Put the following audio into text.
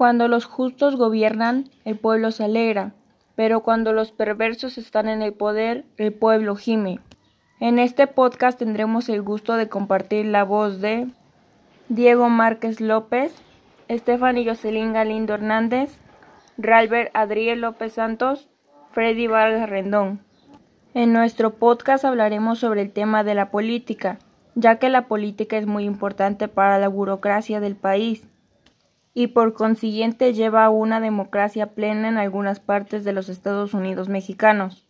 Cuando los justos gobiernan, el pueblo se alegra, pero cuando los perversos están en el poder, el pueblo gime. En este podcast tendremos el gusto de compartir la voz de Diego Márquez López, Stephanie Jocelyn Galindo Hernández, Ralbert Adriel López Santos, Freddy Vargas Rendón. En nuestro podcast hablaremos sobre el tema de la política, ya que la política es muy importante para la burocracia del país y por consiguiente lleva a una democracia plena en algunas partes de los Estados Unidos mexicanos.